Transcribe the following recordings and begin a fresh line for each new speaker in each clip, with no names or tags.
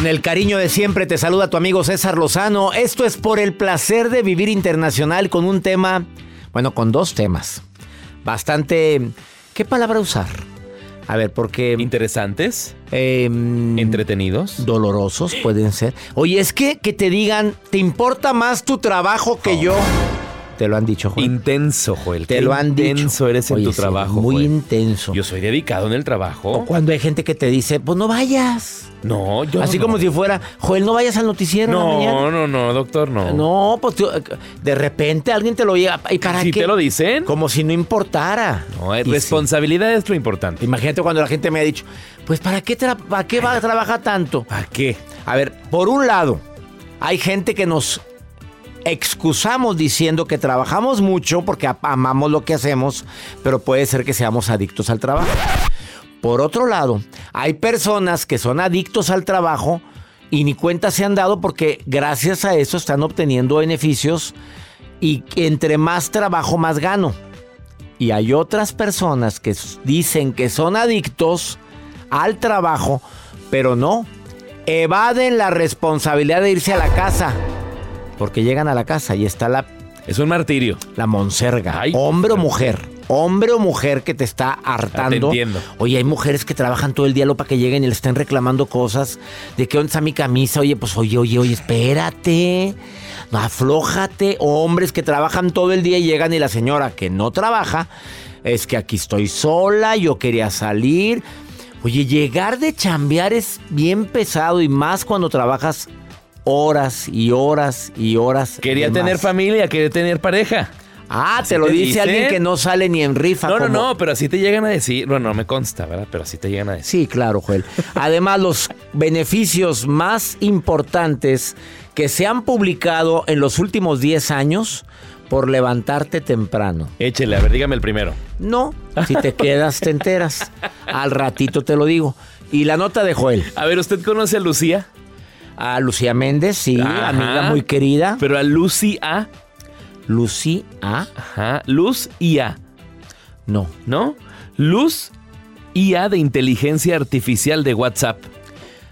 Con el cariño de siempre te saluda tu amigo César Lozano. Esto es por el placer de vivir internacional con un tema, bueno, con dos temas. Bastante, ¿qué palabra usar? A ver, porque...
Interesantes,
em,
entretenidos.
dolorosos pueden ser. Oye, es que que te digan, ¿te importa más tu trabajo que yo? Te lo han dicho, Juan.
Intenso, Joel.
Te
Qué
lo han dicho.
intenso eres en
Oye,
tu
sí,
trabajo,
Muy
Joel.
intenso.
Yo soy dedicado en el trabajo.
O cuando hay gente que te dice, pues no vayas.
No, yo
Así
no.
como si fuera, Joel, no vayas al noticiero mañana.
No, no, no, doctor, no.
No, pues de repente alguien te lo lleva. ¿Y para
¿Sí
qué?
te lo dicen?
Como si no importara.
No, es
sí.
responsabilidad es lo importante.
Imagínate cuando la gente me ha dicho, pues ¿para qué, para qué va a trabajar tanto?
¿Para qué?
A ver, por un lado, hay gente que nos excusamos diciendo que trabajamos mucho porque amamos lo que hacemos, pero puede ser que seamos adictos al trabajo. Por otro lado, hay personas que son adictos al trabajo y ni cuenta se han dado porque gracias a eso están obteniendo beneficios y entre más trabajo más gano. Y hay otras personas que dicen que son adictos al trabajo, pero no. Evaden la responsabilidad de irse a la casa. Porque llegan a la casa y está la,
Es un martirio.
la monserga.
Ay.
hombre o mujer. Hombre o mujer que te está hartando.
Te.
Oye, hay mujeres que trabajan todo el día lo para que lleguen y le estén reclamando cosas. De que dónde está mi camisa. Oye, pues oye, oye, oye, espérate. No, aflójate. O hombres que trabajan todo el día y llegan y la señora que no trabaja. Es que aquí estoy sola, yo quería salir. Oye, llegar de chambear es bien pesado y más cuando trabajas horas y horas y horas.
Quería tener
más.
familia, quería tener pareja.
Ah, te lo
te
dice alguien que no sale ni en rifa.
No, no, no, pero así te llegan a decir. Bueno, no me consta, ¿verdad? Pero así te llegan a decir.
Sí, claro, Joel. Además, los beneficios más importantes que se han publicado en los últimos 10 años por levantarte temprano.
Échele, a ver, dígame el primero.
No, si te quedas te enteras. Al ratito te lo digo. Y la nota de Joel.
A ver, ¿usted conoce a Lucía?
A Lucía Méndez, sí,
Ajá.
amiga muy querida.
Pero a Lucy A.
Lucía,
Ajá. Luz IA.
no.
¿no? Luz IA de inteligencia artificial de WhatsApp.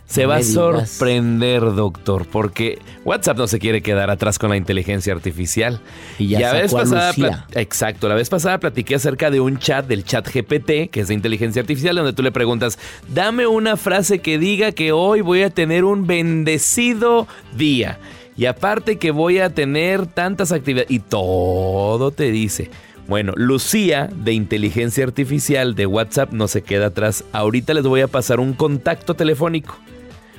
Se
No
va a
digas.
sorprender, doctor, porque WhatsApp no se quiere quedar atrás con la inteligencia artificial.
Y ya
la vez pasada, exacto, la vez pasada platiqué acerca de un chat del chat GPT, que es de inteligencia artificial, donde tú le preguntas, dame una frase que diga que hoy voy a tener un bendecido día. Y aparte que voy a tener tantas actividades. Y todo te dice. Bueno, Lucía de inteligencia artificial de WhatsApp no se queda atrás. Ahorita les voy a pasar un contacto telefónico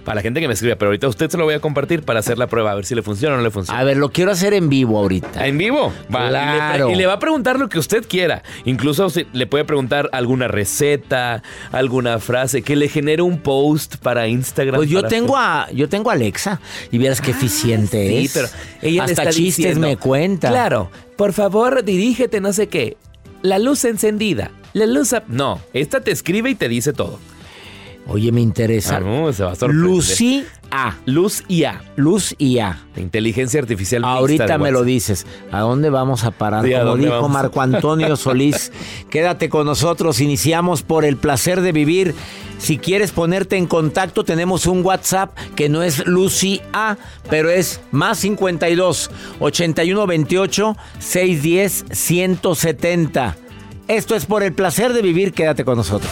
para la gente que me escribe, pero ahorita usted se lo voy a compartir para hacer la prueba, a ver si le funciona o no le funciona.
A ver, lo quiero hacer en vivo ahorita.
¿En vivo? Va,
Claro.
Y, le, y le va a preguntar lo que usted quiera. Incluso le puede preguntar alguna receta, alguna frase, que le genere un post para Instagram.
Pues yo tengo a yo tengo a Alexa y vieras qué eficiente
Sí,
es.
pero ella
hasta
está
chistes
diciendo,
me cuenta.
Claro, por favor, dirígete, no sé qué. La luz encendida. La luz. No, esta te escribe y te dice todo.
Oye, me interesa.
Ah, no, se va a.
Lucy A.
Luz y A.
Luz y A.
Inteligencia artificial.
Ahorita me lo dices. ¿A dónde vamos a parar?
Sí, ¿a
Como dijo
vamos?
Marco Antonio Solís, quédate con nosotros. Iniciamos por el placer de vivir. Si quieres ponerte en contacto, tenemos un WhatsApp que no es Lucy A, pero es más 52 81 28 610 170. Esto es por el placer de vivir. Quédate con nosotros.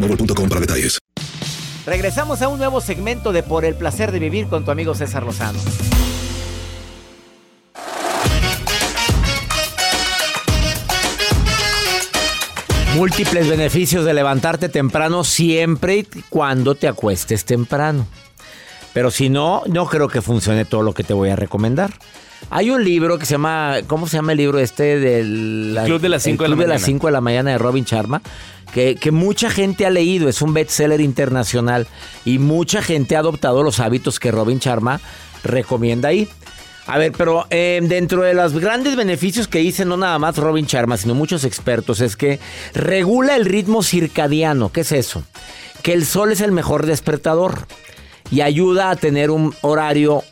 boostmobile.com para detalles.
Regresamos a un nuevo segmento de Por el placer de vivir con tu amigo César Lozano. Múltiples beneficios de levantarte temprano siempre y cuando te acuestes temprano. Pero si no, no creo que funcione todo lo que te voy a recomendar. Hay un libro que se llama, ¿cómo se llama el libro este del
Club de las
el
cinco de la
Club de las
mañana.
5 de la mañana de Robin Sharma? Que, que mucha gente ha leído, es un bestseller internacional y mucha gente ha adoptado los hábitos que Robin Sharma recomienda ahí. A ver, pero eh, dentro de los grandes beneficios que dice no nada más Robin Sharma, sino muchos expertos, es que regula el ritmo circadiano. ¿Qué es eso? Que el sol es el mejor despertador y ayuda a tener un horario,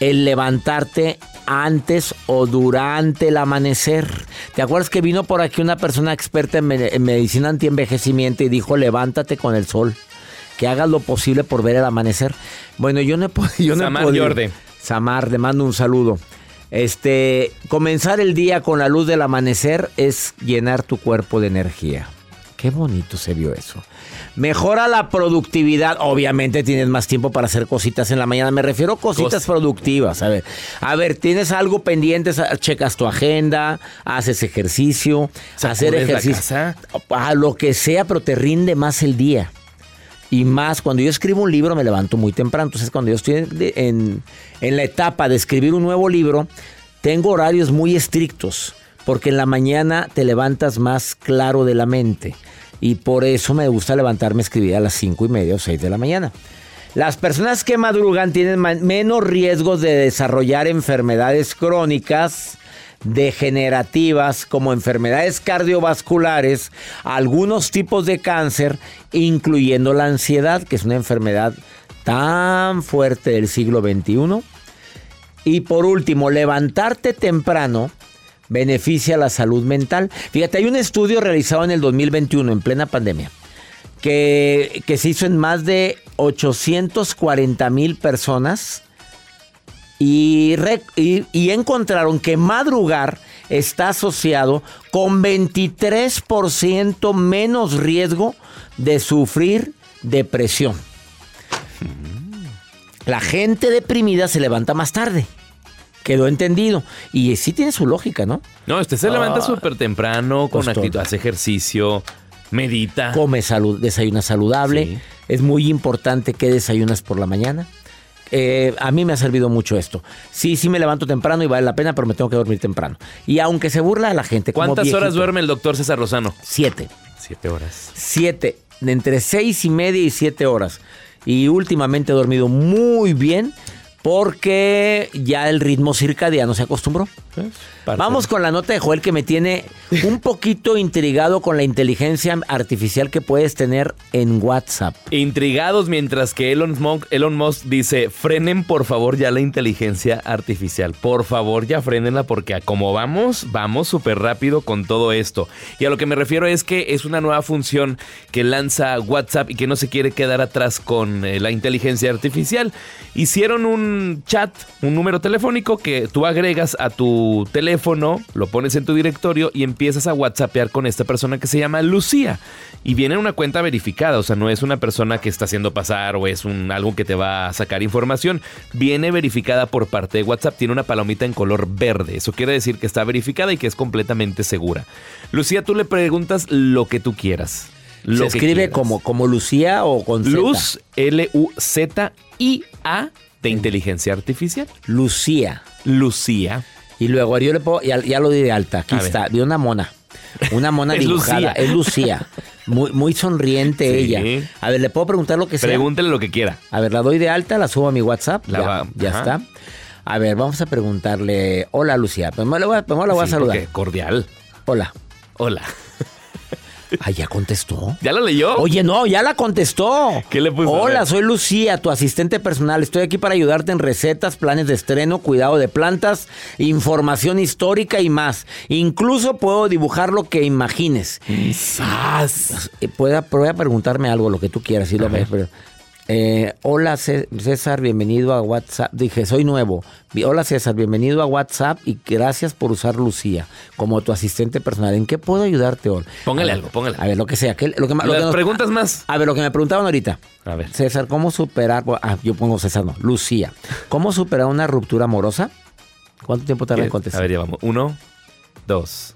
el levantarte antes o durante el amanecer. ¿Te acuerdas que vino por aquí una persona experta en, me- en medicina antienvejecimiento y dijo levántate con el sol? Que hagas lo posible por ver el amanecer. Bueno, yo no he podido. No
Samar. Yorde.
Samar, le mando un saludo. Este, comenzar el día con la luz del amanecer es llenar tu cuerpo de energía. Qué bonito se vio eso. Mejora la productividad. Obviamente tienes más tiempo para hacer cositas en la mañana. Me refiero a cositas
Cos-
productivas. A ver, a ver, tienes algo pendiente, checas tu agenda, haces ejercicio, hacer
¿Sacudes la
ejercicio, a lo que sea, pero te rinde más el día. Y más, cuando yo escribo un libro me levanto muy temprano. Entonces, cuando yo estoy en- en la etapa de escribir un nuevo libro, tengo horarios muy estrictos. Porque en la mañana te levantas más claro de la mente. Y por eso me gusta levantarme a escribir a las cinco y media o 6 de la mañana. Las personas que madrugan tienen menos riesgos de desarrollar enfermedades crónicas degenerativas como enfermedades cardiovasculares, algunos tipos de cáncer, incluyendo la ansiedad, que es una enfermedad tan fuerte del siglo XXI. Y por último, levantarte temprano beneficia la salud mental. Fíjate, hay un estudio realizado en el 2021, en plena pandemia, que, que se hizo en más de 840 mil personas y, re- y- y encontraron que madrugar está asociado con 23% menos riesgo de sufrir depresión. La gente deprimida se levanta más tarde. Quedó entendido. Y sí tiene su lógica, ¿no?
No, usted se levanta
Ah.
súper temprano, con
Pues
actitud, hace ejercicio, medita.
Come salud, desayuna saludable.
Sí.
es muy importante que desayunas por la mañana. Eh, a mí me ha servido mucho esto. Sí, sí me levanto temprano y vale la pena, pero me tengo que dormir temprano. Y aunque se burla a la gente. como
¿Cuántas horas duerme el doctor César Lozano?
Siete.
Siete horas.
Siete. Entre seis y media y siete horas. Y últimamente he dormido muy bien porque ya el ritmo circadiano se acostumbró. Vamos con la nota de Joel que me tiene un poquito intrigado con la inteligencia artificial que puedes tener en WhatsApp.
Intrigados mientras que Elon Musk, Elon Musk dice, frenen por favor ya la inteligencia artificial. Por favor ya frenenla porque a como vamos, vamos súper rápido con todo esto. Y a lo que me refiero es que es una nueva función que lanza WhatsApp y que no se quiere quedar atrás con eh, la inteligencia artificial. Hicieron un chat, un número telefónico que tú agregas a tu teléfono, lo pones en tu directorio y empiezas a WhatsAppear con esta persona que se llama Lucía. Y viene en una cuenta verificada, o sea, no es una persona que está haciendo pasar o es un, algo que te va a sacar información. Viene verificada por parte de WhatsApp, tiene una palomita en color verde. Eso quiere decir que está verificada y que es completamente segura. Lucía, tú le preguntas lo que tú quieras. Lo
¿Se
que
escribe
quieras.
como, como Lucía o con Z?
Luz, L-U-Z-I-A de inteligencia artificial.
Lucía.
Lucía.
Y luego yo le puedo, ya, ya lo di de alta. Aquí
A
está, vi una mona. Una mona
Es
dibujada.
Lucía.
Es Lucía. Muy, muy sonriente
Sí.
ella. A ver, ¿le puedo preguntar lo que sea?
Pregúntele lo que quiera.
A ver, la doy de alta, la subo a mi WhatsApp.
La
ya
va-
ya
ajá.
está. A ver, vamos a preguntarle. Hola, Lucía. Primero le voy a, primero la voy a
Sí,
saludar.
Cordial.
Hola.
Hola.
Ah, ya contestó.
¿Ya la leyó?
Oye, no, ya la contestó.
¿Qué le puso?
Hola, soy Lucía, tu asistente personal. Estoy aquí para ayudarte en recetas, planes de estreno, cuidado de plantas, información histórica y más. Incluso puedo dibujar lo que imagines.
¡Sas!
Eh, Pueda, voy a preguntarme algo, lo que tú quieras. sí, lo
A ver.
pero- Eh, hola Cé- César, bienvenido a WhatsApp. Dije, soy nuevo. Hola César, bienvenido a WhatsApp y gracias por usar Lucía como tu asistente personal. ¿En qué puedo ayudarte hoy?
Póngale
A ver,
algo, póngale.
A ver, lo que sea. ¿qué- lo que, lo que nos-
preguntas más.
a ver, lo que me preguntaban ahorita.
A ver.
César, ¿cómo superar? Ah, yo pongo César, no. Lucía. ¿Cómo superar una ruptura amorosa? ¿Cuánto tiempo tarda en
A
contestar?
ver, ya vamos. Uno, dos,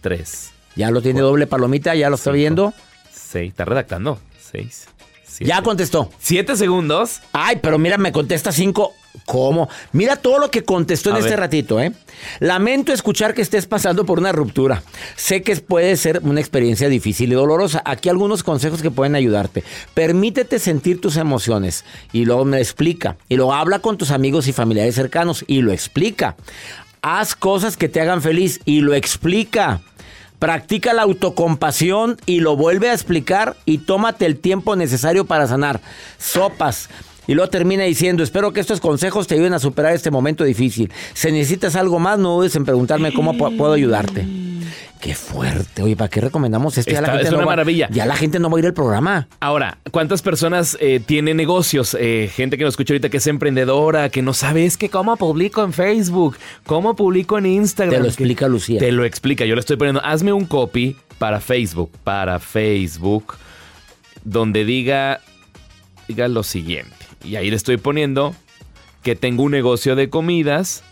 tres,
Ya lo tiene doble palomita, ya lo está
Cinco.
viendo.
seis. Está redactando. Seis. Siete.
Ya contestó.
Siete segundos.
Ay, pero mira, me contesta cinco. ¿Cómo? Mira todo lo que contestó en este ratito, ¿eh? Lamento escuchar que estés pasando por una ruptura. Sé que puede ser una experiencia difícil y dolorosa. Aquí algunos consejos que pueden ayudarte. Permítete sentir tus emociones y luego me explica. Y luego habla con tus amigos y familiares cercanos y lo explica. Haz cosas que te hagan feliz y lo explica. Practica la autocompasión y lo vuelve a explicar y tómate el tiempo necesario para sanar. Sopas. Y luego termina diciendo, espero que estos consejos te ayuden a superar este momento difícil. Si necesitas algo más, no dudes en preguntarme cómo pu- puedo ayudarte. Qué fuerte. Oye, ¿para qué recomendamos esto? Ya la gente
es
no
una
va-
maravilla.
Ya la gente no va a ir al programa.
Ahora, ¿cuántas personas eh, tienen negocios? Eh, gente que nos escucha ahorita que es emprendedora, que no sabe, es que cómo publico en Facebook, cómo publico en Instagram.
Te lo explica Lucía.
Te lo explica. Yo le estoy poniendo, hazme un copy para Facebook, para Facebook, donde diga, diga lo siguiente. Y ahí le estoy poniendo que tengo un negocio de comidas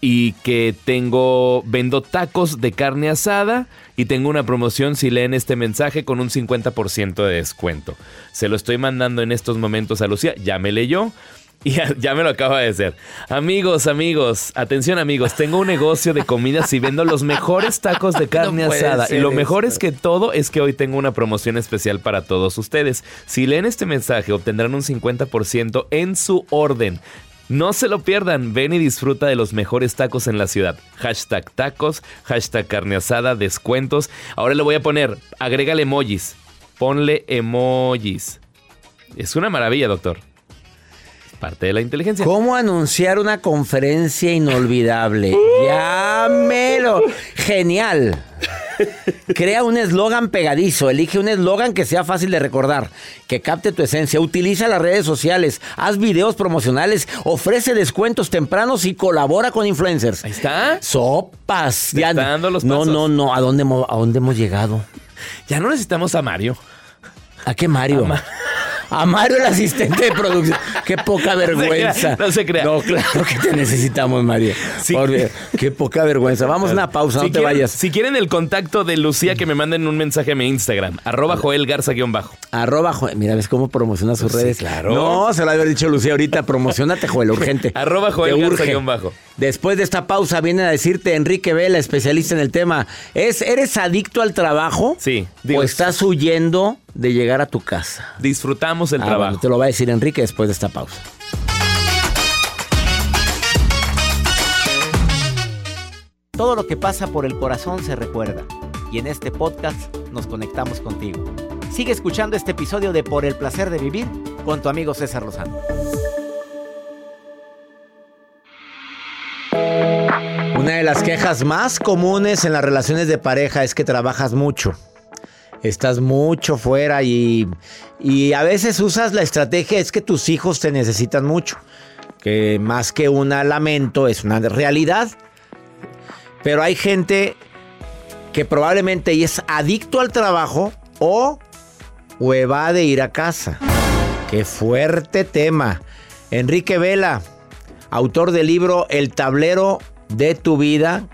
y que tengo, vendo tacos de carne asada y tengo una promoción si leen este mensaje con un 50% de descuento. Se lo estoy mandando en estos momentos a Lucía, ya me leyó. Y ya, ya me lo acaba de hacer. Amigos, amigos, atención amigos, tengo un negocio de comidas y vendo los mejores tacos de carne asada. Y lo mejor es que todo es que hoy tengo una promoción especial para todos ustedes. Si leen este mensaje obtendrán un 50% en su orden. No se lo pierdan, ven y disfruta de los mejores tacos en la ciudad. Hashtag tacos, hashtag carne asada, descuentos. Ahora le voy a poner, agrégale emojis. Ponle emojis. Es una maravilla, doctor. Parte de la inteligencia.
¿Cómo anunciar una conferencia inolvidable? Llámelo. Genial. Crea un eslogan pegadizo. Elige un eslogan que sea fácil de recordar, que capte tu esencia. Utiliza las redes sociales. Haz videos promocionales. Ofrece descuentos tempranos y colabora con influencers.
Ahí está.
Sopas.
Te está dando los
no, no, no. ¿A dónde, hemos- ¿A dónde hemos llegado?
Ya no necesitamos a Mario.
¿A qué Mario? A Mario, el asistente de producción. Qué poca vergüenza.
No se crea.
No, claro que te necesitamos, Mario.
Sí.
Por qué poca vergüenza. Vamos a una pausa,
Si
no te
quieren-
vayas.
Si quieren el contacto de Lucía, que me manden un mensaje a mi Instagram, arroba Joel Garza guion bajo.
Arroba, Joel. Mira, ¿ves cómo promociona sus
Pues sí,
redes?
claro.
No, se lo había dicho Lucía ahorita. Promocionate, Joel, urgente.
Arroba Joel
Te
Garza
urge.
guion bajo.
Después de esta pausa viene a decirte Enrique Vela, especialista en el tema. ¿Es, ¿Eres adicto al trabajo?
Sí, digo,
¿O estás huyendo de llegar a tu casa?
Disfrutamos el
Ah,
trabajo.
bueno, te lo va a decir Enrique después de esta pausa. Todo lo que pasa por el corazón se recuerda. Y en este podcast nos conectamos contigo. Sigue escuchando este episodio de Por el placer de vivir con tu amigo César Lozano. Una de las quejas más comunes en las relaciones de pareja es que trabajas mucho. Estás mucho fuera y, y a veces usas la estrategia es que tus hijos te necesitan mucho. Que más que un lamento es una realidad. Pero hay gente que probablemente es adicto al trabajo o, o evade ir a casa. Qué fuerte tema. Enrique Vela, autor del libro El tablero de tu vida,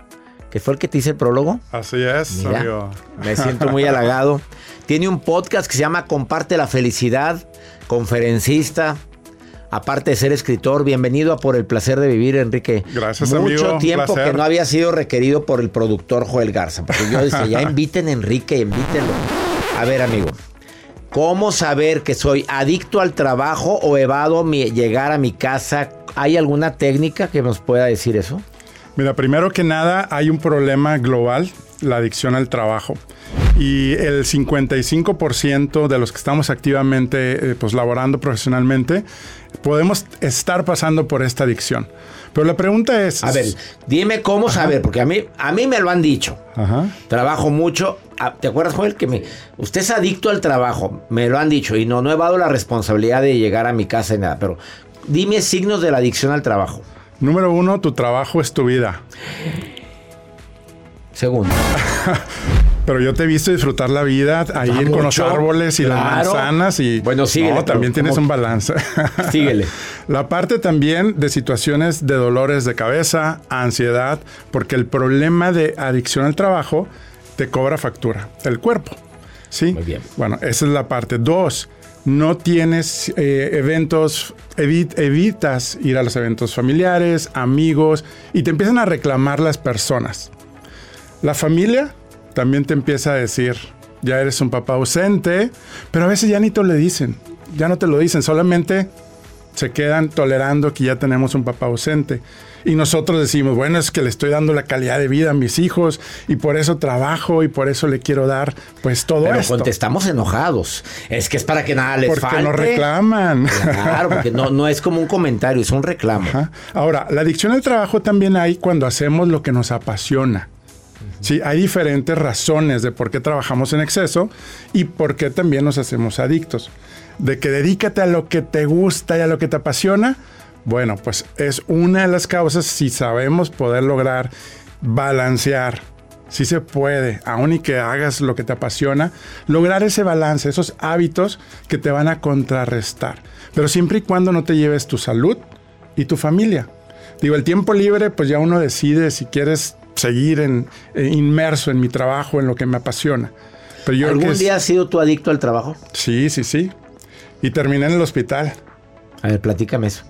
que fue el que te hice el prólogo.
Así es,
Mira,
amigo.
me siento muy halagado. Tiene un podcast que se llama Comparte la Felicidad, conferencista. Aparte de ser escritor, bienvenido a Por el Placer de Vivir, Enrique.
Gracias,
Mucho
amigo, un
tiempo
placer.
que no había sido requerido por el productor Joel Garza. Porque yo decía, ya inviten a Enrique, invítenlo. A ver, amigo, ¿cómo saber que soy adicto al trabajo o evado mi- llegar a mi casa? ¿Hay alguna técnica que nos pueda decir eso?
Mira, primero que nada, hay un problema global, la adicción al trabajo. Y el 55% de los que estamos activamente eh, pues, laborando profesionalmente, podemos estar pasando por esta adicción. Pero la pregunta es...
A ver, dime cómo saber, porque a mí, a mí me lo han dicho.
Ajá.
Trabajo mucho. Ah, ¿Te acuerdas, Joel? Que me, usted es adicto al trabajo. Me lo han dicho. Y no, no he dado la responsabilidad de llegar a mi casa y nada. Pero dime signos de la adicción al trabajo.
Número uno, tu trabajo es tu vida.
Segundo.
Pero yo te he visto disfrutar la vida ahí
Ah,
con los árboles y las manzanas y
Bueno, síguele,
no, también tienes
¿cómo?
un balance.
Síguele.
La parte también de situaciones de dolores de cabeza, ansiedad, porque el problema de adicción al trabajo te cobra factura, el cuerpo. ¿Sí?
Muy bien.
Bueno, esa es la parte. Dos, no tienes eh, eventos, evi- evitas ir a los eventos familiares, amigos, y te empiezan a reclamar las personas. La familia también te empieza a decir, ya eres un papá ausente, pero a veces ya ni te lo dicen, ya no te lo dicen, solamente se quedan tolerando que ya tenemos un papá ausente. Y nosotros decimos, bueno, es que le estoy dando la calidad de vida a mis hijos y por eso trabajo y por eso le quiero dar pues todo
Pero
esto.
contestamos enojados. Es que es para que nada les
Porque
falte.
nos reclaman.
Claro, porque no, no es como un comentario, es un reclamo.
Ajá. Ahora, la adicción al trabajo también hay cuando hacemos lo que nos apasiona. Sí, hay diferentes razones de por qué trabajamos en exceso y por qué también nos hacemos adictos. De que dedícate a lo que te gusta y a lo que te apasiona, bueno, pues es una de las causas si sabemos poder lograr balancear. Si se puede, aun y que hagas lo que te apasiona, lograr ese balance, esos hábitos que te van a contrarrestar. Pero siempre y cuando no te lleves tu salud y tu familia. Digo, el tiempo libre, pues ya uno decide si quieres seguir en, eh, inmerso en mi trabajo, en lo que me apasiona. Pero yo
¿Algún
es-
día has sido tú adicto al trabajo?
Sí, sí, sí. Y terminé en el hospital.
A ver, platícame eso.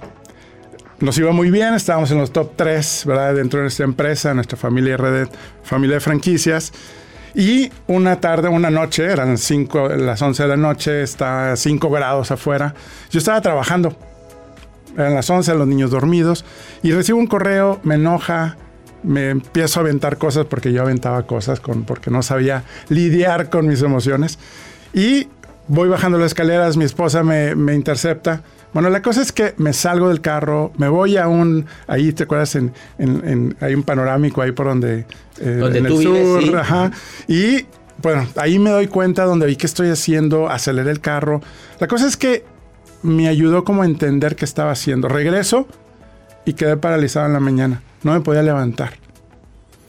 Nos iba muy bien, estábamos en los top 3, ¿verdad? Dentro de nuestra empresa, nuestra familia de franquicias. Y una tarde, una noche, eran cinco, las 11 de la noche, está a 5 grados afuera. Yo estaba trabajando. Eran las 11, los niños dormidos. Y recibo un correo, me enoja, me empiezo a aventar cosas porque yo aventaba cosas con, porque no sabía lidiar con mis emociones. Y voy bajando las escaleras, mi esposa me intercepta. Bueno, la cosa es que me salgo del carro, me voy a un, ahí te acuerdas, en, en- en- hay un panorámico ahí por donde, eh,
Donde
en
tú
el
vives,
sur,
sí.
ajá. Y bueno, ahí me doy cuenta donde vi que estoy haciendo, aceleré el carro. La cosa es que me ayudó como a entender qué estaba haciendo. Regreso y quedé paralizado en la mañana. No me podía levantar.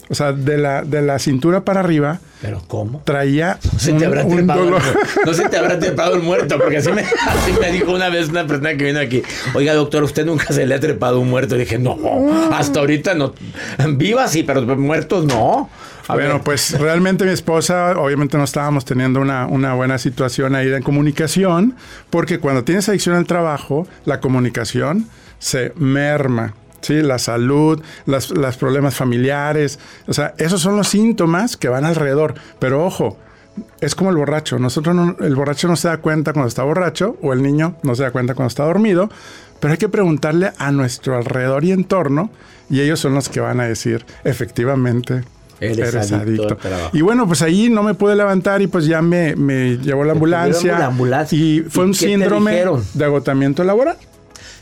O sea, de la, de la cintura para arriba
¿Pero cómo?
Traía
No se
un,
te habrá
un
trepado,
dolor.
no se te habrá trepado el muerto, porque así me, así me dijo una vez una persona que vino aquí. Oiga, doctor, ¿usted nunca se le ha trepado un muerto? Y dije, no, hasta ahorita no. Vivas sí, pero muertos no. A
bueno,
ver,
pues realmente mi esposa, obviamente no estábamos teniendo una, una buena situación ahí de comunicación, porque cuando tienes adicción al trabajo, la comunicación se merma. Sí, la salud, las- los problemas familiares, o sea, esos son los síntomas que van alrededor. Pero ojo, es como el borracho. Nosotros no- el borracho no se da cuenta cuando está borracho o el niño no se da cuenta cuando está dormido, pero hay que preguntarle a nuestro alrededor y entorno y ellos son los que van a decir, efectivamente,
Eres adicto al trabajo.
Y bueno, pues ahí no me pude levantar y pues ya me, me llevó la ambulancia.
la ambulancia.
Y fue
¿Y
un síndrome de agotamiento laboral.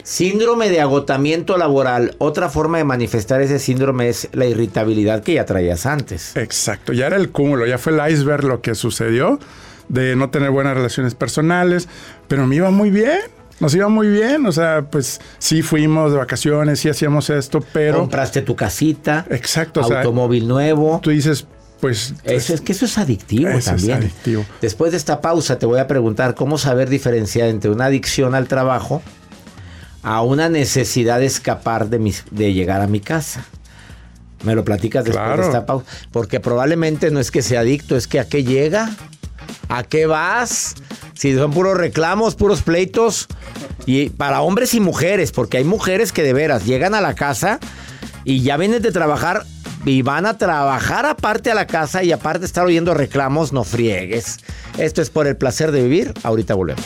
Síndrome de agotamiento laboral. Otra forma de manifestar ese síndrome es la irritabilidad que ya traías antes.
Exacto, ya era el cúmulo, ya fue el iceberg lo que sucedió de no tener buenas relaciones personales, pero me iba muy bien, nos iba muy bien, o sea, pues sí fuimos de vacaciones, sí hacíamos esto, pero...
Compraste tu casita,
Exacto, o sea,
automóvil nuevo.
tú dices, pues...
Eso es que eso es adictivo
Eso es
también.
adictivo.
Después de esta pausa te voy a preguntar cómo saber diferenciar entre una adicción al trabajo a una necesidad de escapar de, mis, de llegar a mi casa. Me lo platicas después
Claro.
de esta pausa. Porque probablemente no es que sea adicto, es que a qué llega, a qué vas. Si son puros reclamos, puros pleitos. Y para hombres y mujeres, porque hay mujeres que de veras llegan a la casa y ya vienen de trabajar y van a trabajar aparte a la casa y aparte estar oyendo reclamos, no friegues. Esto es por el placer de vivir. Ahorita volvemos.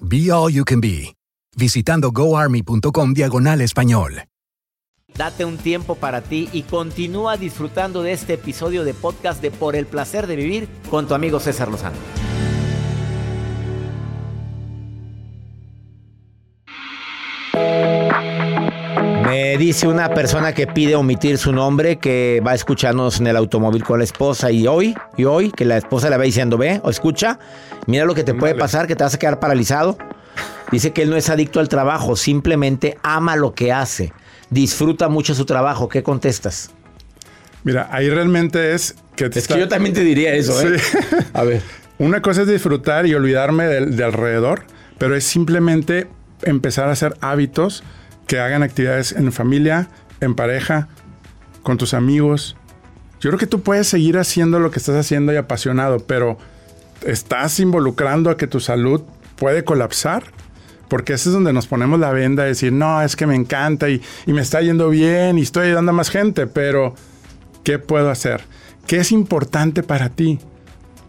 Be All You Can Be, visitando goarmy.com diagonal español.
Date un tiempo para ti y continúa disfrutando de este episodio de podcast de Por el placer de vivir con tu amigo César Lozano. Me dice una persona que pide omitir su nombre que va a escucharnos en el automóvil con la esposa y hoy, y hoy, que la esposa le va diciendo, ve, o escucha, mira lo que te puede pasar, que te vas a quedar paralizado. Dice que él no es adicto al trabajo, simplemente ama lo que hace, disfruta mucho su trabajo. ¿Qué contestas?
Mira, ahí realmente es que... te
Es que yo también te diría eso, ¿eh?
Sí.
A ver.
Una cosa es disfrutar y olvidarme del- de, alrededor, pero es simplemente empezar a hacer hábitos que hagan actividades en familia, en pareja, con tus amigos. Yo creo que tú puedes seguir haciendo lo que estás haciendo y apasionado, pero estás involucrando a que tu salud puede colapsar. Porque ese es donde nos ponemos la venda de decir, no, es que me encanta y, y me está yendo bien y estoy ayudando a más gente, pero ¿qué puedo hacer? ¿Qué es importante para ti?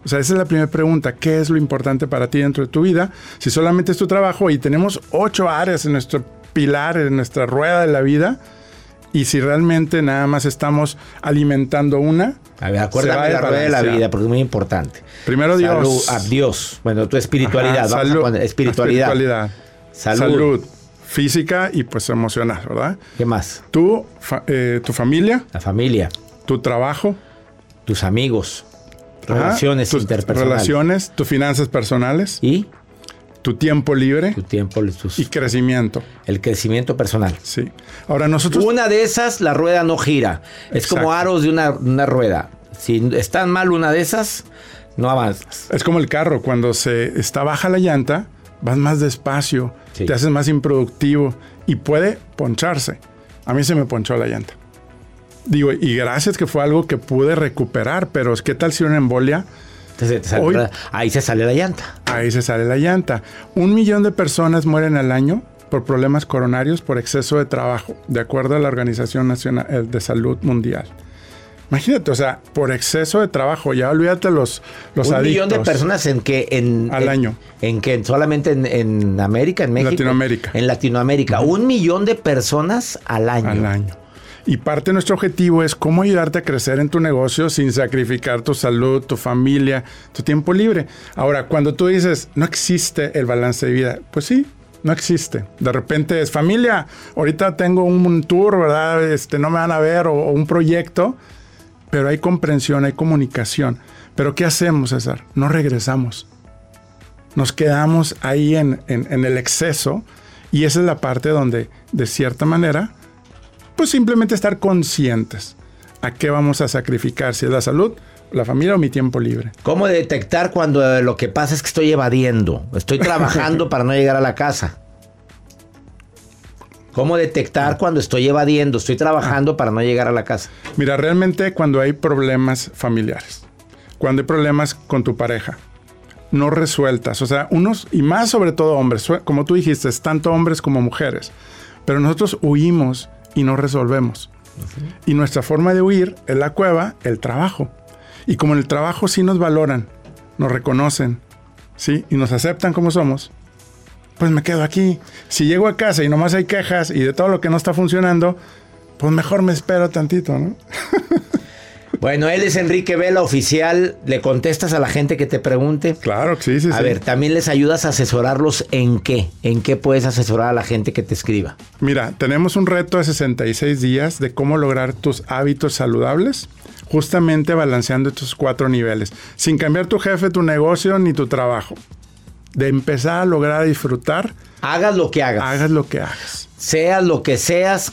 O sea, esa es la primera pregunta. ¿Qué es lo importante para ti dentro de tu vida? Si solamente es tu trabajo y tenemos ocho áreas en nuestro pilar, en nuestra rueda de la vida, y si realmente nada más estamos alimentando una,
A ver, acuérdame de la rueda de la vida porque es muy importante.
Primero Dios.
Salud, a Dios. Bueno, tu espiritualidad.
Ajá,
vamos a
salud,
poner espiritualidad.
espiritualidad.
Salud.
Salud. Física y pues emocional, ¿verdad?
¿Qué más?
Tú, fa- eh, tu familia,
La familia,
tu trabajo,
tus amigos,
ajá,
relaciones
tus
interpersonales.
relaciones, tus finanzas personales,
Y
tu tiempo libre
tu tiempo, tus-
y crecimiento.
el crecimiento personal.
Sí. Ahora nosotros
Una de esas, la rueda no gira. Es como aros de una, una rueda. Si están mal una de esas, no avanzas.
Es como el carro, cuando se está baja la llanta, vas más despacio,
Sí.
te haces más improductivo y puede poncharse. A mí se me ponchó la llanta. Digo, y gracias que fue algo que pude recuperar, pero ¿qué tal si una embolia?
Ahí se sale la llanta.
Ahí se sale la llanta. Un millón de personas mueren al año por problemas coronarios por exceso de trabajo, de acuerdo a la Organización Nacional eh, de Salud Mundial. Imagínate, o sea, por exceso de trabajo, ya olvídate los, los
Un millón de personas en que en
al año.
En que solamente en, América, en México.
Latinoamérica.
En Latinoamérica. Un millón de personas al año.
Al año. Y parte de nuestro objetivo es cómo ayudarte a crecer en tu negocio sin sacrificar tu salud, tu familia, tu tiempo libre. Ahora, cuando tú dices, no existe el balance de vida, pues sí, no existe. De repente es familia, ahorita tengo un tour, ¿verdad? Este, no me van a ver o un proyecto pero hay comprensión, hay comunicación. Pero ¿qué hacemos, César? No regresamos. Nos quedamos ahí en, el exceso y esa es la parte donde, de cierta manera, pues simplemente estar conscientes a qué vamos a sacrificar, si es la salud, la familia o mi tiempo libre.
¿Cómo detectar cuando lo que pasa es que estoy evadiendo? Estoy trabajando para no llegar a la casa. ¿Cómo detectar cuando estoy evadiendo, estoy trabajando para no llegar a la casa?
Mira, realmente cuando hay problemas familiares, cuando hay problemas con tu pareja, no resueltas, o sea, unos, y más sobre todo hombres, como tú dijiste, tanto hombres como mujeres, pero nosotros huimos y no resolvemos. Y nuestra forma de huir es la cueva, el trabajo. Y como en el trabajo sí nos valoran, nos reconocen, ¿sí? Y nos aceptan como somos, pues me quedo aquí. Si llego a casa y nomás hay quejas y de todo lo que no está funcionando, pues mejor me espero tantito, ¿no?
Bueno, él es Enrique Vela, oficial. ¿Le contestas a la gente que te pregunte?
Claro, sí, sí.
A ver, ¿también les ayudas a asesorarlos en qué? ¿En qué puedes asesorar a la gente que te escriba?
Mira, tenemos un reto de 66 días de cómo lograr tus hábitos saludables, justamente balanceando estos cuatro niveles, sin cambiar tu jefe, tu negocio ni tu trabajo de empezar a lograr disfrutar.
Hagas lo que hagas.
Hagas lo que hagas.
Seas lo que seas,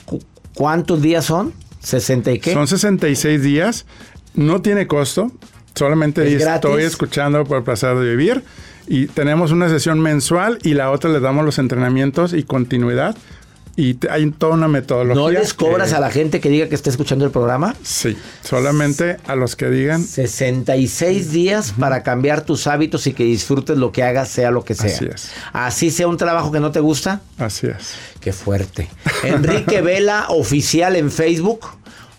¿cuántos días son? ¿60 y qué?
Son 66 días. No tiene costo. Solamente estoy escuchando por placer de vivir. Y tenemos una sesión mensual y la otra le damos los entrenamientos y continuidad y hay toda una metodología.
¿No les cobras a la gente que diga que está escuchando el programa?
Sí, solamente a los que digan.
66 días para cambiar tus hábitos y que disfrutes lo que hagas, sea lo que sea.
Así es.
Así sea un trabajo que no te gusta.
Así es.
Qué fuerte. Enrique Vela, oficial en Facebook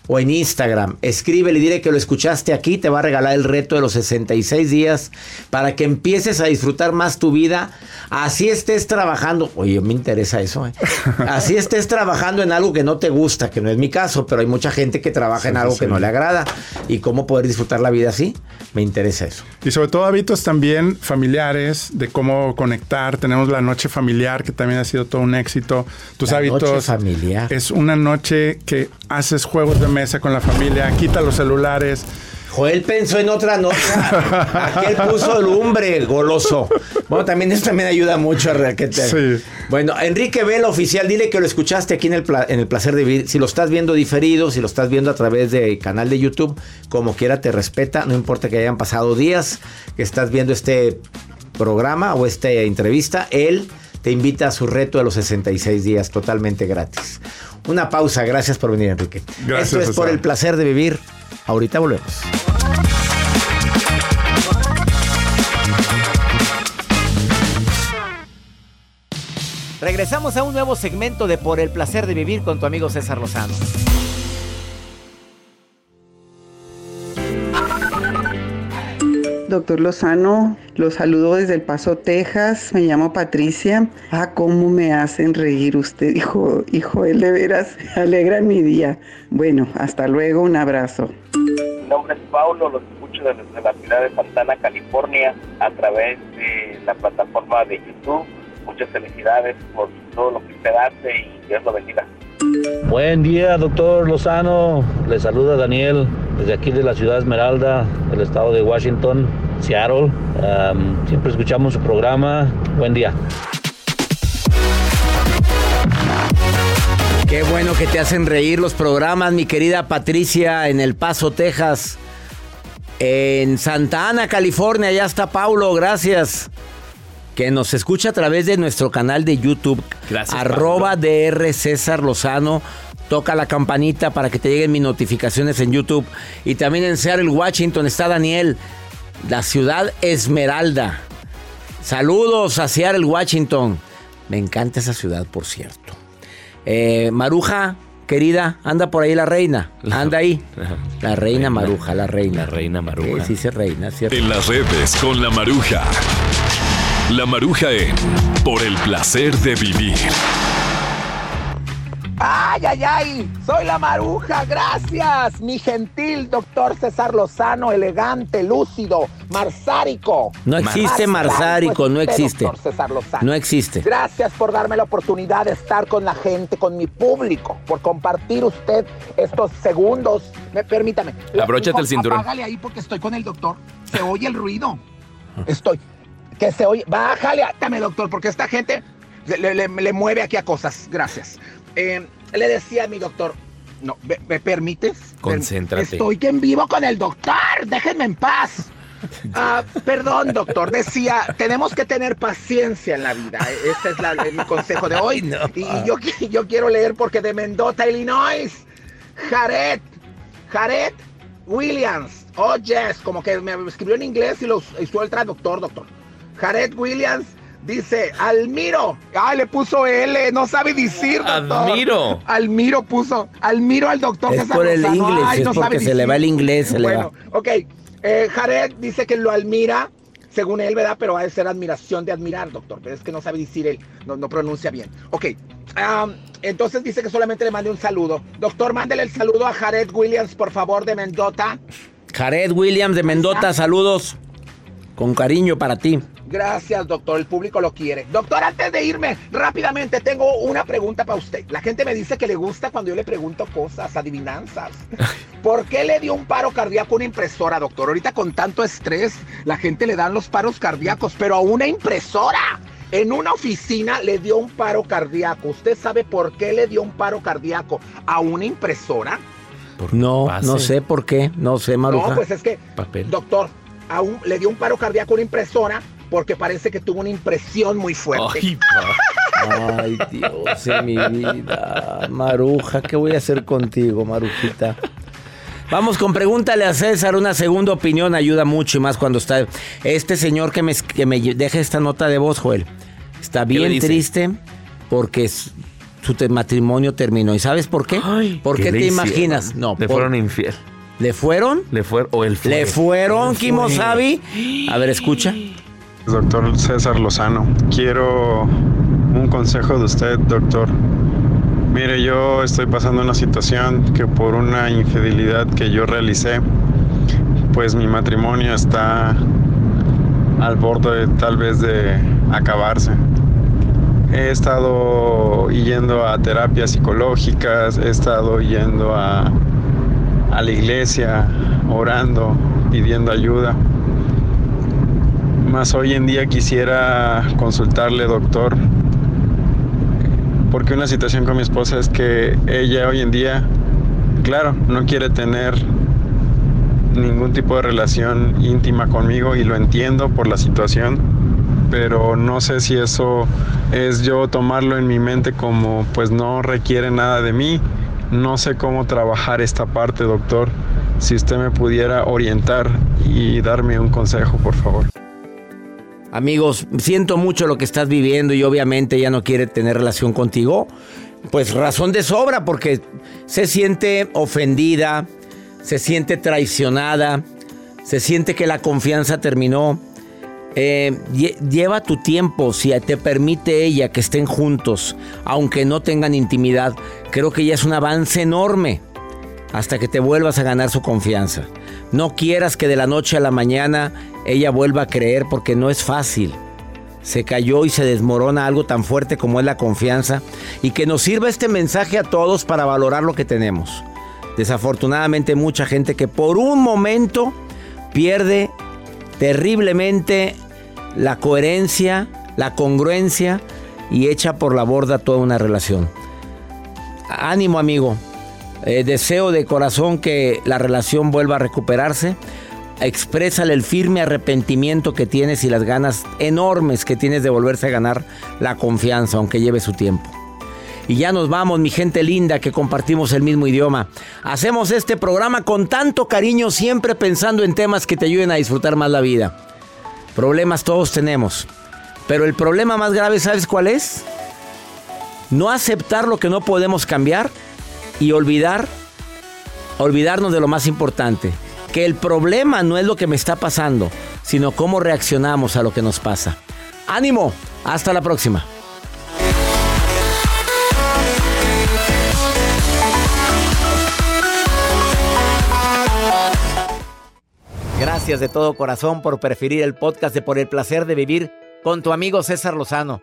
o en Instagram. Escríbele y dile que lo escuchaste aquí. Te va a regalar el reto de los 66 días para que empieces a disfrutar más tu vida. Así estés trabajando. Oye, me interesa eso. ¿eh? Así estés trabajando en algo que no te gusta, que no es mi caso, pero hay mucha gente que trabaja en algo que no le agrada. ¿Y cómo poder disfrutar la vida así? Me interesa eso.
Y sobre todo hábitos también familiares, de cómo conectar. Tenemos la noche familiar, que también ha sido todo un éxito. Tus hábitos. Noche
familiar.
Es una noche que haces juegos de mesa con la familia, quita los celulares.
Joel pensó en otra nota. Aquí él puso lumbre, goloso. Bueno, también esto también ayuda mucho a requete.
Sí.
Bueno, Enrique Vela, oficial, dile que lo escuchaste aquí en el, en el placer de vivir. Si lo estás viendo diferido, si lo estás viendo a través del canal de YouTube, como quiera te respeta. No importa que hayan pasado días que estás viendo este programa o esta entrevista, él te invita a su reto de los 66 días totalmente gratis. Una pausa, gracias por venir Enrique.
Gracias.
Esto es por el placer de vivir. Ahorita volvemos. Regresamos a un nuevo segmento de Por el placer de vivir con tu amigo César Lozano.
Doctor Lozano, los saludo desde El Paso, Texas. Me llamo Patricia. Ah, cómo me hacen reír usted, hijo, hijo, él de veras alegra mi día. Bueno, hasta luego, un abrazo.
Mi nombre es Paulo, los escucho desde la ciudad de Santana, California, a través de la plataforma de YouTube. Muchas felicidades por todo lo que usted hace y Dios lo bendiga.
Buen día, doctor Lozano. Le saluda Daniel desde aquí de la ciudad Esmeralda, del estado de Washington, Seattle. siempre escuchamos su programa. Buen día.
Qué bueno que te hacen reír los programas, mi querida Patricia, en El Paso, Texas. En Santa Ana, California, ya está Paulo, gracias que nos escucha a través de nuestro canal de YouTube.
Gracias.
Arroba DR César Lozano. toca la campanita para que te lleguen mis notificaciones en YouTube. Y también en Seattle, Washington, está Daniel, la ciudad Esmeralda. Saludos a Seattle, Washington. Me encanta esa ciudad, por cierto. Eh, Maruja, querida, anda por ahí la reina. Anda ahí. La reina Maruja, la reina.
La reina Maruja.
Sí, sí, se reina, ¿cierto?
En las redes con la Maruja. La Maruja en Por el placer de vivir.
¡Ay, ay, ay! Soy la maruja, gracias, mi gentil doctor César Lozano, elegante, lúcido, marsárico.
No existe marsárico, no existe.
doctor César Lozano.
No existe.
Gracias por darme la oportunidad de estar con la gente, con mi público, por compartir usted estos segundos. Me, permítame.
Abróchate el cinturón.
Apágale ahí porque estoy con el doctor. Se oye el ruido. Estoy. Que se oye. Bájale, dame, doctor, porque esta gente le, le- le mueve aquí a cosas. Gracias. Eh, le decía a mi doctor, no, ¿me, me permites?
Concéntrate.
Estoy que en vivo con el doctor, déjenme en paz. Ah, perdón, doctor, decía, tenemos que tener paciencia en la vida. Ese es la- mi consejo de hoy. Y, y yo quiero leer porque de Mendota, Illinois, Jared, Jared Williams. Oh, yes, como que me escribió en inglés y lo hizo el traductor, doctor. Jared Williams dice, Almiro. Ay, le puso L, no sabe decir, doctor.
Admiro.
Almiro puso, Almiro al doctor
Es por el inglés,
Ay,
es
no sabe
porque se le va el inglés, se le
Bueno, ok. Eh, Jared dice que lo admira, según él, ¿verdad? Pero ha de ser admiración de admirar, doctor. Pero es que no sabe decir él, no, no pronuncia bien. Ok. entonces dice que solamente le mande un saludo. Doctor, mándele el saludo a Jared Williams, por favor, de Mendota.
Jared Williams de Mendota, saludos. Con cariño para ti.
Gracias, doctor. El público lo quiere. Doctor, antes de irme, rápidamente tengo una pregunta para usted. La gente me dice que le gusta cuando yo le pregunto cosas, adivinanzas. ¿Por qué le dio un paro cardíaco a una impresora, doctor? Ahorita con tanto estrés, la gente le dan los paros cardíacos, pero a una impresora. En una oficina le dio un paro cardíaco. ¿Usted sabe por qué le dio un paro cardíaco a una impresora?
No,
Pase.
no sé por qué. No sé, Maruja.
No, pues es que,
Papel.
doctor, a un- le dio un paro cardíaco a una impresora porque parece que tuvo una impresión muy fuerte.
Ay, pa.
Ay, Dios de mi vida. Maruja, ¿qué voy a hacer contigo, Marujita? Vamos con pregúntale a César. Una segunda opinión ayuda mucho y más cuando está este señor que me, que me deja esta nota de voz, Joel. Está
¿Qué le
bien triste porque su te- matrimonio terminó. ¿Y sabes por qué? ¿Por qué,
¿Qué
te imaginas? No,
Le
por-
fueron infiel.
¿Le fueron?
Le fueron. O él fue.
¿Le fueron. Kimosabi? A ver, escucha.
Doctor César Lozano, quiero un consejo de usted, doctor. Mire, yo estoy pasando una situación que por una infidelidad que yo realicé, pues mi matrimonio está al borde tal vez de acabarse. He estado yendo a terapias psicológicas, he estado yendo a, a la iglesia, orando, pidiendo ayuda. Más hoy en día quisiera consultarle, doctor, porque una situación con mi esposa es que ella hoy en día, claro, no quiere tener ningún tipo de relación íntima conmigo y lo entiendo por la situación, pero no sé si eso es yo tomarlo en mi mente como pues no requiere nada de mí. No sé cómo trabajar esta parte, doctor. Si usted me pudiera orientar y darme un consejo, por favor.
Amigos, siento mucho lo que estás viviendo y obviamente ella no quiere tener relación contigo. Pues razón de sobra porque se siente ofendida, se siente traicionada, se siente que la confianza terminó. Eh, lle- lleva tu tiempo, si te permite ella que estén juntos, aunque no tengan intimidad, creo que ya es un avance enorme hasta que te vuelvas a ganar su confianza. No quieras que de la noche a la mañana ella vuelva a creer porque no es fácil. Se cayó y se desmorona algo tan fuerte como es la confianza y que nos sirva este mensaje a todos para valorar lo que tenemos. Desafortunadamente mucha gente que por un momento pierde terriblemente la coherencia, la congruencia y echa por la borda toda una relación. Ánimo amigo, Eh, deseo de corazón que la relación vuelva a recuperarse. Exprésale el firme arrepentimiento que tienes y las ganas enormes que tienes de volverse a ganar la confianza, aunque lleve su tiempo. Y ya nos vamos, mi gente linda, que compartimos el mismo idioma. Hacemos este programa con tanto cariño, siempre pensando en temas que te ayuden a disfrutar más la vida. Problemas todos tenemos. Pero el problema más grave, ¿sabes cuál es? No aceptar lo que no podemos cambiar y olvidar, olvidarnos de lo más importante. Que el problema no es lo que me está pasando, sino cómo reaccionamos a lo que nos pasa. Ánimo, hasta la próxima. Gracias de todo corazón por preferir el podcast de Por el placer de vivir con tu amigo César Lozano.